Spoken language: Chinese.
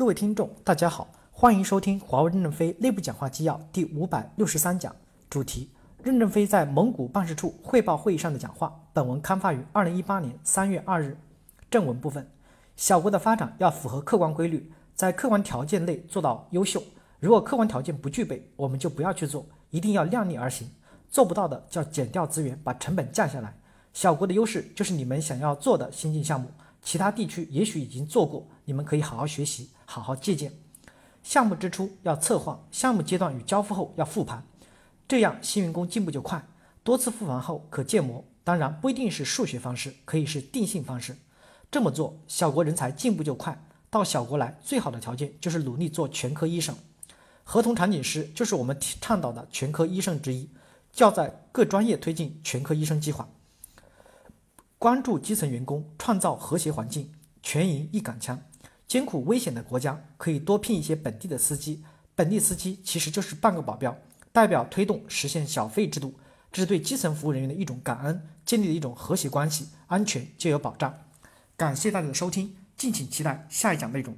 各位听众，大家好，欢迎收听华为任正非内部讲话纪要第五百六十三讲，主题：任正非在蒙古办事处汇报会议上的讲话。本文刊发于二零一八年三月二日。正文部分：小国的发展要符合客观规律，在客观条件内做到优秀。如果客观条件不具备，我们就不要去做，一定要量力而行。做不到的，叫减掉资源，把成本降下来。小国的优势就是你们想要做的新进项目。其他地区也许已经做过，你们可以好好学习，好好借鉴。项目之初要策划，项目阶段与交付后要复盘，这样新员工进步就快。多次复盘后可建模，当然不一定是数学方式，可以是定性方式。这么做，小国人才进步就快。到小国来，最好的条件就是努力做全科医生。合同场景师就是我们倡导的全科医生之一，要在各专业推进全科医生计划。关注基层员工，创造和谐环境，全营一杆枪。艰苦危险的国家可以多聘一些本地的司机，本地司机其实就是半个保镖，代表推动实现小费制度，这是对基层服务人员的一种感恩，建立了一种和谐关系，安全就有保障。感谢大家的收听，敬请期待下一讲内容。